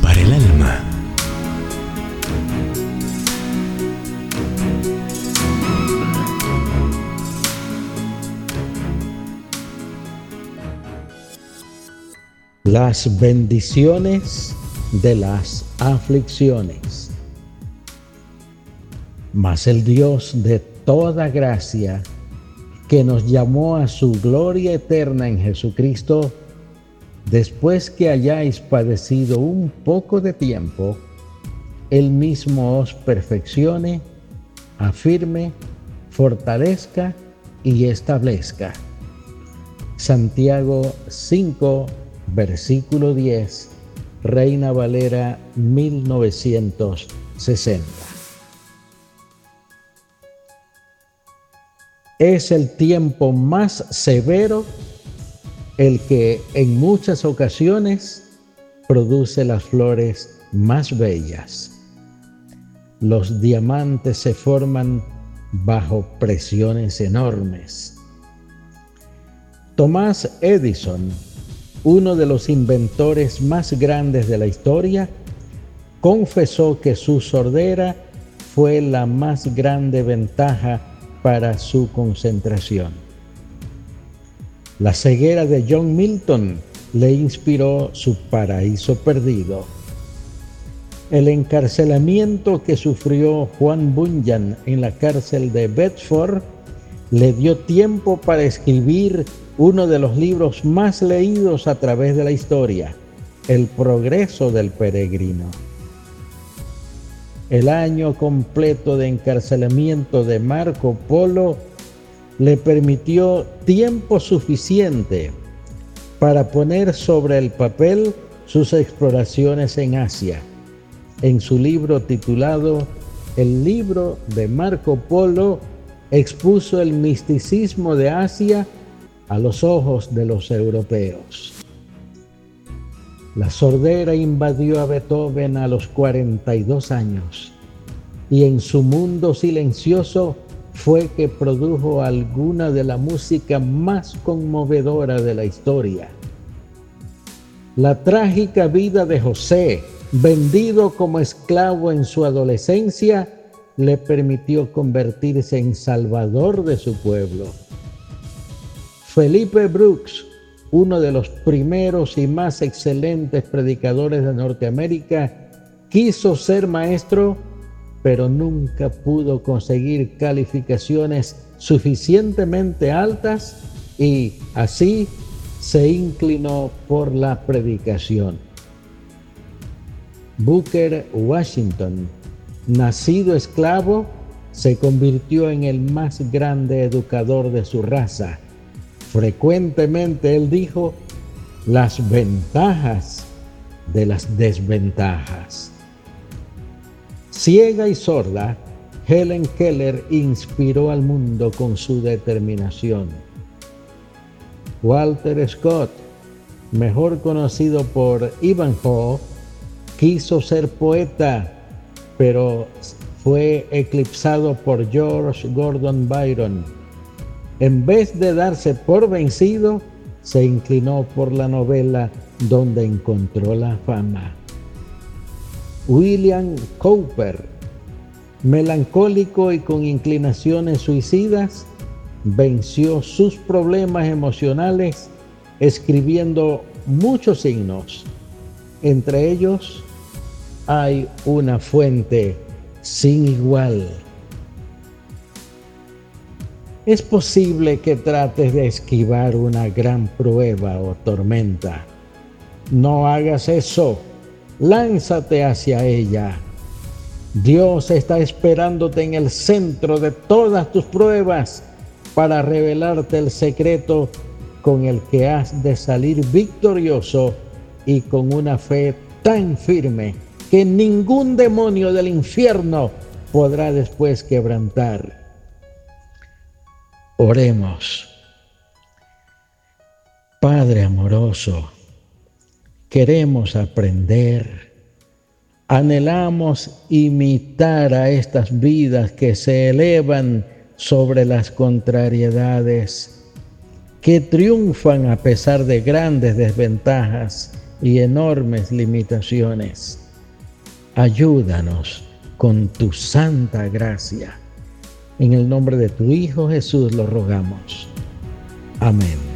Para el alma. Las bendiciones de las aflicciones. Mas el Dios de toda gracia, que nos llamó a su gloria eterna en Jesucristo, después que hayáis padecido un poco de tiempo, Él mismo os perfeccione, afirme, fortalezca y establezca. Santiago 5, versículo 10, Reina Valera 1960. Es el tiempo más severo el que en muchas ocasiones produce las flores más bellas. Los diamantes se forman bajo presiones enormes. Tomás Edison, uno de los inventores más grandes de la historia, confesó que su sordera fue la más grande ventaja para su concentración. La ceguera de John Milton le inspiró su paraíso perdido. El encarcelamiento que sufrió Juan Bunyan en la cárcel de Bedford le dio tiempo para escribir uno de los libros más leídos a través de la historia, El progreso del peregrino. El año completo de encarcelamiento de Marco Polo le permitió tiempo suficiente para poner sobre el papel sus exploraciones en Asia. En su libro titulado El libro de Marco Polo, expuso el misticismo de Asia a los ojos de los europeos. La sordera invadió a Beethoven a los 42 años y en su mundo silencioso fue que produjo alguna de la música más conmovedora de la historia. La trágica vida de José, vendido como esclavo en su adolescencia, le permitió convertirse en salvador de su pueblo. Felipe Brooks, uno de los primeros y más excelentes predicadores de Norteamérica, quiso ser maestro pero nunca pudo conseguir calificaciones suficientemente altas y así se inclinó por la predicación. Booker Washington, nacido esclavo, se convirtió en el más grande educador de su raza. Frecuentemente él dijo las ventajas de las desventajas. Ciega y sorda, Helen Keller inspiró al mundo con su determinación. Walter Scott, mejor conocido por Ivanhoe, quiso ser poeta, pero fue eclipsado por George Gordon Byron. En vez de darse por vencido, se inclinó por la novela donde encontró la fama. William Cowper, melancólico y con inclinaciones suicidas, venció sus problemas emocionales escribiendo muchos signos. Entre ellos hay una fuente sin igual. Es posible que trates de esquivar una gran prueba o tormenta. No hagas eso lánzate hacia ella. Dios está esperándote en el centro de todas tus pruebas para revelarte el secreto con el que has de salir victorioso y con una fe tan firme que ningún demonio del infierno podrá después quebrantar. Oremos. Padre amoroso, queremos aprender, anhelamos imitar a estas vidas que se elevan sobre las contrariedades, que triunfan a pesar de grandes desventajas y enormes limitaciones. Ayúdanos con tu santa gracia. En el nombre de tu Hijo Jesús lo rogamos. Amén.